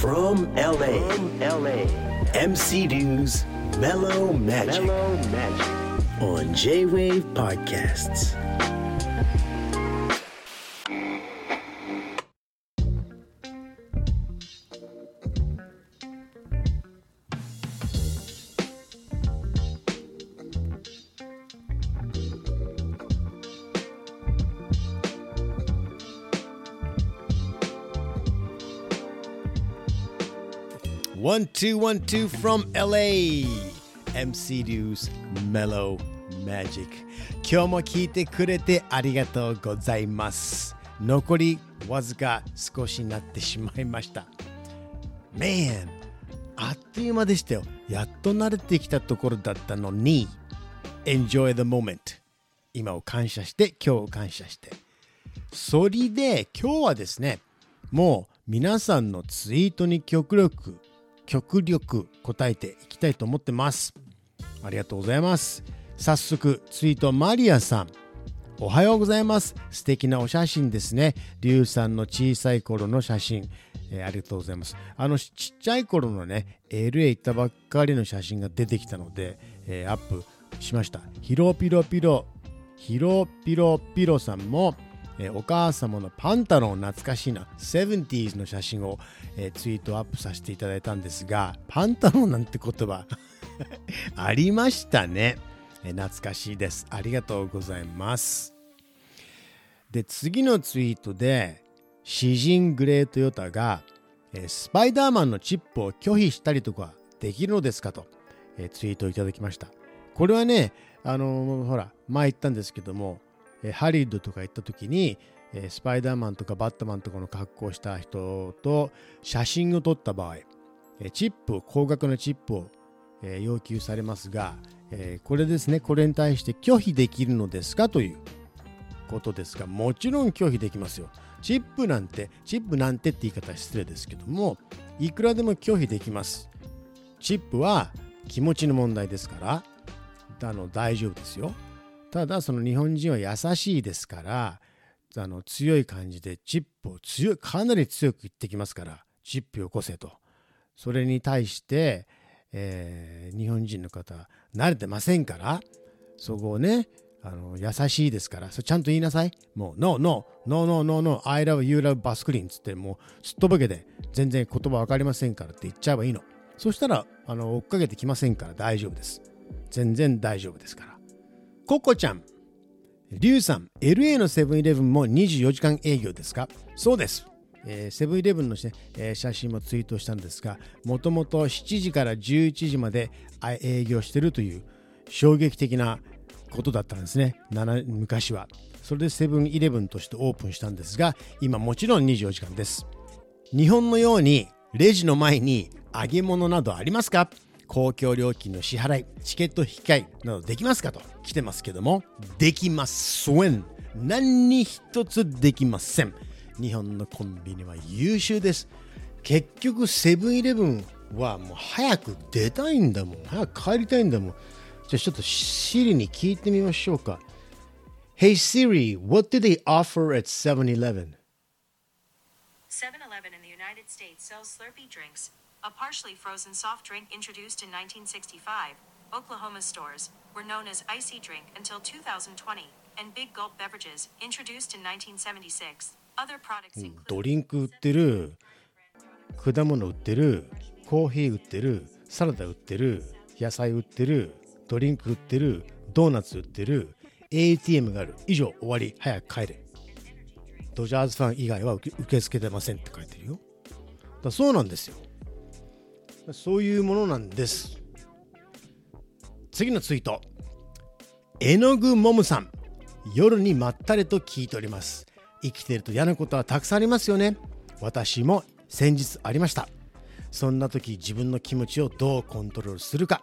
From LA, From LA, MC Dew's Mellow Magic Mellow Magic. on J Wave Podcasts. One two one two from LA MC Dew's Mellow Magic. 今日も聞いてくれてありがとうございます。残りわずか少しになってしまいました。Man あっという間でしたよ。やっと慣れてきたところだったのに。Enjoy the moment 今を感謝して今日を感謝して。それで今日はですねもう皆さんのツイートに極力極力答えていきたいと思ってます。ありがとうございます。早速ツイートマリアさん。おはようございます。素敵なお写真ですね。リュウさんの小さい頃の写真、えーありがとうございます。あのちっちゃい頃のね LA 行ったばっかりの写真が出てきたので、えーアップしました。ヒロピロピロ。ヒロピロピロさんも、えーお母様のパンタロン懐かしいな 70s の写真を、えーツイートアップさせていただいたんですがパンタロンなんて言葉 ありましたね、えー懐かしいです。ありがとうございます。で次のツイートで詩人グレートヨタが、えスパイダーマンのチップを拒否したりとかできるのですかと、えツイートをいただきました。これはねあのほら前言ったんですけども、えハリウッドとか行った時に、えスパイダーマンとかバットマンとかの格好をした人と写真を撮った場合、えチップを高額なチップを、え要求されますが、えこれですねこれに対して拒否できるのですかということですがもちろん拒否できますよ。チップなんてチップなんてって言い方は失礼ですけどもいくらでも拒否できます。チップは気持ちの問題ですからあの大丈夫ですよ。ただその日本人は優しいですからあの強い感じでチップを強いかなり強く言ってきますからチップよこせと。それに対して、えー日本人の方慣れてませんからそこをねあの優しいですからそちゃんと言いなさい。もう No No No No No No I love you love バスクリーンつってもうすっとぼけで全然言葉分かりませんからって言っちゃえばいいの。そしたらあの追っかけてきませんから大丈夫です。全然大丈夫ですから。ココちゃんリュウさん LA のセブンイレブンも24時間営業ですか？そうです。えセブンイレブンの、ねえー写真もツイートしたんですがもともと7時から11時まで営業してるという衝撃的なことだったんですね。昔は。それでセブンイレブンとしてオープンしたんですが今もちろん24時間です。日本のようにレジの前に揚げ物などありますか？公共料金の支払いチケット引き換えなどできますかと来てますけどもできません。何に一つできません。日本のコンビニは優秀です。結局セブンイレブンはもう早く出たいんだもん。早く帰りたいんだもん。じゃあちょっとシリに聞いてみましょうか。Hey Siri, what do they offer at 7-Eleven? 7 Eleven in the United States sells Slurpee drinks, a partially frozen soft drink introduced in 1965. Oklahoma stores were known as Icy Drink until 2020, and Big Gulp Beverages, introduced in 1976. Other products うん include ドリンク売ってる果物売ってるコーヒー売ってるサラダ売ってる野菜売ってるドリンク売ってるドーナツ売ってる ATM がある以上終わり早く帰れドジャーズファン以外は受け付けてませんって書いてるよだそうなんですよそういうものなんです。次のツイート。絵の具もむさん。夜にまったりと聞いております。生きてると嫌なことはたくさんありますよね。私も先日ありました。そんな時自分の気持ちをどうコントロールするか。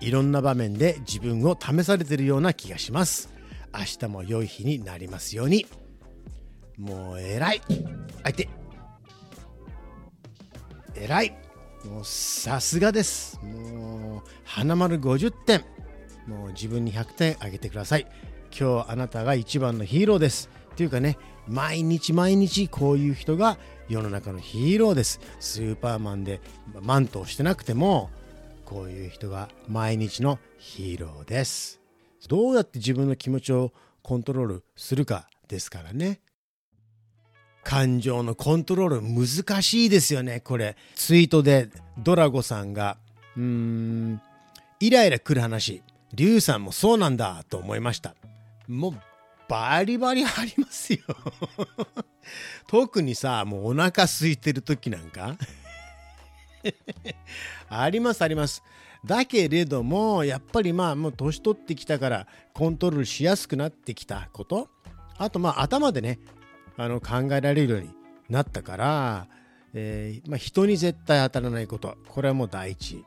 いろんな場面で自分を試されてるような気がします。明日も良い日になりますように。もう偉い。相手。偉い。もうさすがです。もう花丸50点。もう自分に100点あげてください。今日あなたが一番のヒーローです。っていうかね毎日毎日こういう人が世の中のヒーローです。スーパーマンでマントをしてなくてもこういう人が毎日のヒーローです。どうやって自分の気持ちをコントロールするかですからね。感情のコントロール難しいですよねこれ。ツイートでドラゴさんがうーんイライラくる話。リュウさんもそうなんだと思いました。もうバリバリありますよ。特にさもうお腹空いてる時なんか。ありますあります。だけれどもやっぱりまあもう年取ってきたからコントロールしやすくなってきたこと。あとまあ頭でねあの考えられるようになったから、えーまあ、人に絶対当たらないことこれはもう第一。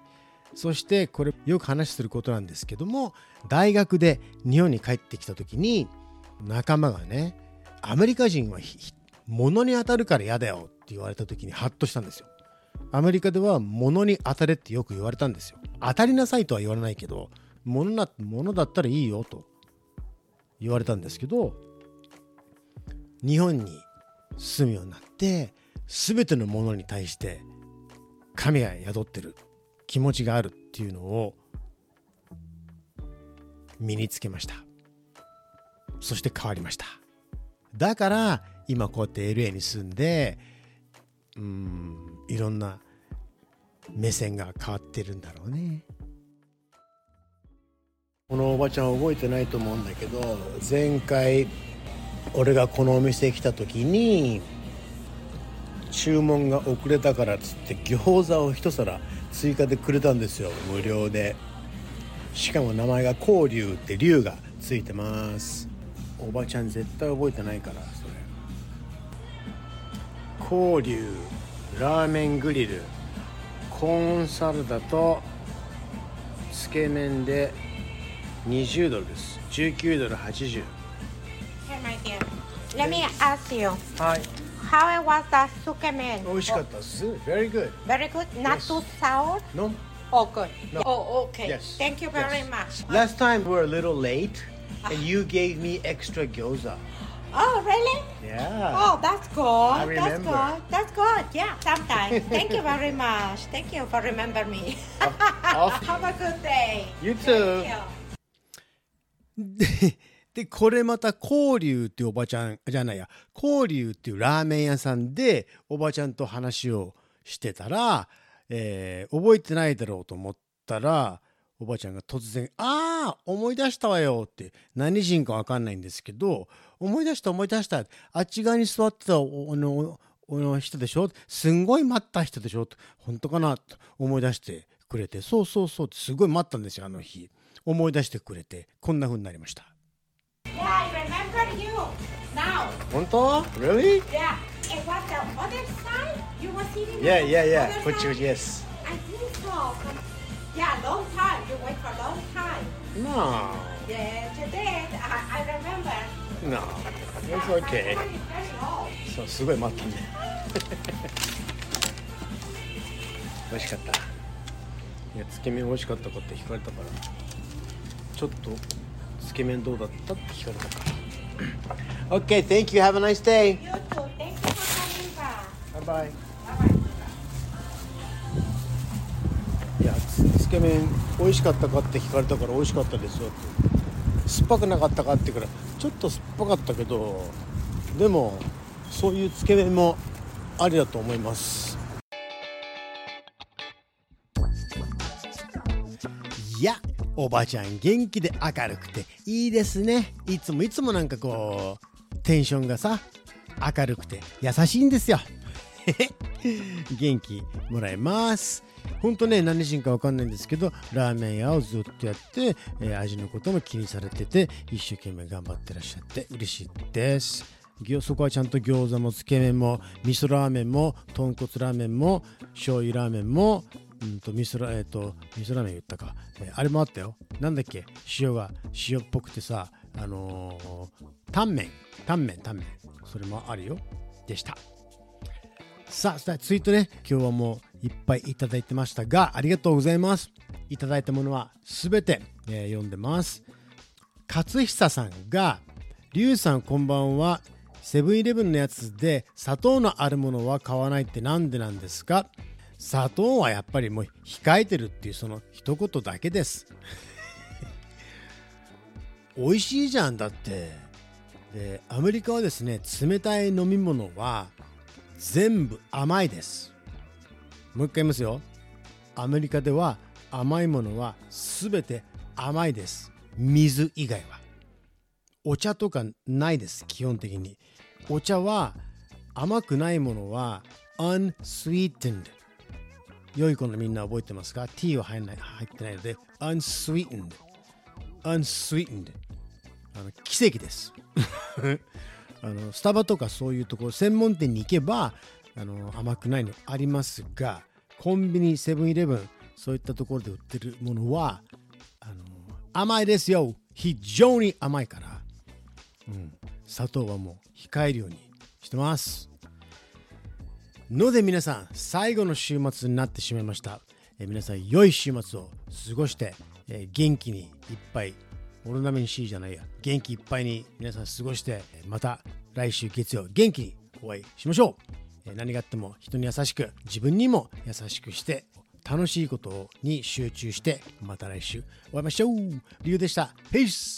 そしてこれよく話することなんですけども大学で日本に帰ってきた時に仲間がねアメリカ人は物に当たるから嫌だよって言われた時にハッとしたんですよ。アメリカでは物に当たれってよく言われたんですよ。当たりなさいとは言われないけど物な物だったらいいよと言われたんですけど日本に住むようになって全てのものに対して神が宿ってる気持ちがあるっていうのを身につけました。そして変わりました。だから今こうやって LA に住んでうんいろんな目線が変わってるんだろうね。このおばちゃん覚えてないと思うんだけど前回俺がこのお店来た時に注文が遅れたからっつって餃子を一皿追加でくれたんですよ。無料で。しかも名前が光龍って龍がついてます。おばちゃん絶対覚えてないからそれ。光龍ラーメングリルコーンサラダとつけ麺で20ドルです。19ドル80 Let me ask you, はい how was the sukemen? 美味しかったです Very good Very good. Not Yes. too sour. No Oh, good. No. Oh, okay. Yes. Thank you very Yes. much. Last time we were a little late and you gave me extra gyoza. Oh, really? Yeah. Oh, that's good. I That's remember. good. That's good. Yeah, sometime. Thank you very much. Thank you for remember me. off- Have a good day. You too. Thank you. で、これまた光龍っていうおばちゃんじゃないや。光龍っていうラーメン屋さんでおばちゃんと話をしてたら、えー覚えてないだろうと思ったらおばちゃんが突然「ああ思い出したわよ」って何人か分かんないんですけど「思い出した思い出したあっち側に座ってたおあのおの人でしょ？すんごい待った人でしょ？本当かな？と思い出してくれてそうそうそうってすごい待ったんですよあの日。思い出してくれてこんな風になりました。Now. 本当 Really? Yeah. It was the other side. You were sitting Yeah, on yeah, yeah. other こっちこっ side? ち Yes. I think so. Yeah, long time. You wait for long time. No. Yeah, today I, I remember. No. It's Yeah, okay. my time is very long. そう、すごい待ったね。美味しかった。いや、つけ麺美味しかったかって聞かれたから、ちょっとつけ麺どうだったって聞かれたから。Okay, thank you. Have a nice day. You too. Thank you for coming back. Bye bye. やつつけ麺美味しかったかって聞かれたから美味しかったですよって酸っぱくなかったかってからちょっと酸っぱかったけどでもそういうつけ麺もありだと思いますいやおばちゃん元気で明るくていいですね。いつもいつもなんかこうテンションがさ明るくて優しいんですよ。元気もらえます。ほんとね何人かわかんないんですけどラーメン屋をずっとやって、えー味のことも気にされてて一生懸命頑張ってらっしゃって嬉しいです。そこはちゃんと餃子もつけ麺も味噌ラーメンも豚骨ラーメンも醤油ラーメンもうんと味噌ラ,、えー、と味噌ラーメン言ったか、えーあれもあったよ。なんだっけ？塩が塩っぽくてさあのー、タンメン。タンメンタンメン。それもあるよ。でした。さあ、さあツイートね、今日はもういっぱいいただいてましたが、ありがとうございます。いただいたものはすべて、えー読んでます。勝久さんが、りゅうさんこんばんは、セブンイレブンのやつで砂糖のあるものは買わないってなんでなんですか？砂糖はやっぱりもう控えてるっていうその一言だけです。美味しいじゃんだって。でアメリカはですね冷たい飲み物は全部甘いです。もう一回言いますよ。アメリカでは甘いものは全て甘いです。水以外は。お茶とかないです基本的に。お茶は甘くないものは unsweetened 良い子のみんな覚えてますか ?t は入ない入ってないので unsweetened unsweetened あの奇跡です。あのスタバとかそういうところ専門店に行けばあの甘くないのありますがコンビニセブンイレブンそういったところで売ってるものはあの甘いですよ。非常に甘いから、うん、砂糖はもう控えるようにしてます。ので皆さん最後の週末になってしまいました、えー皆さん良い週末を過ごして、えー元気にいっぱいオロナメン C じゃないや元気いっぱいに皆さん過ごしてまた来週月曜元気にお会いしましょう、えー何があっても人に優しく自分にも優しくして楽しいことに集中してまた来週お会いしましょう。リュウでした。Peace!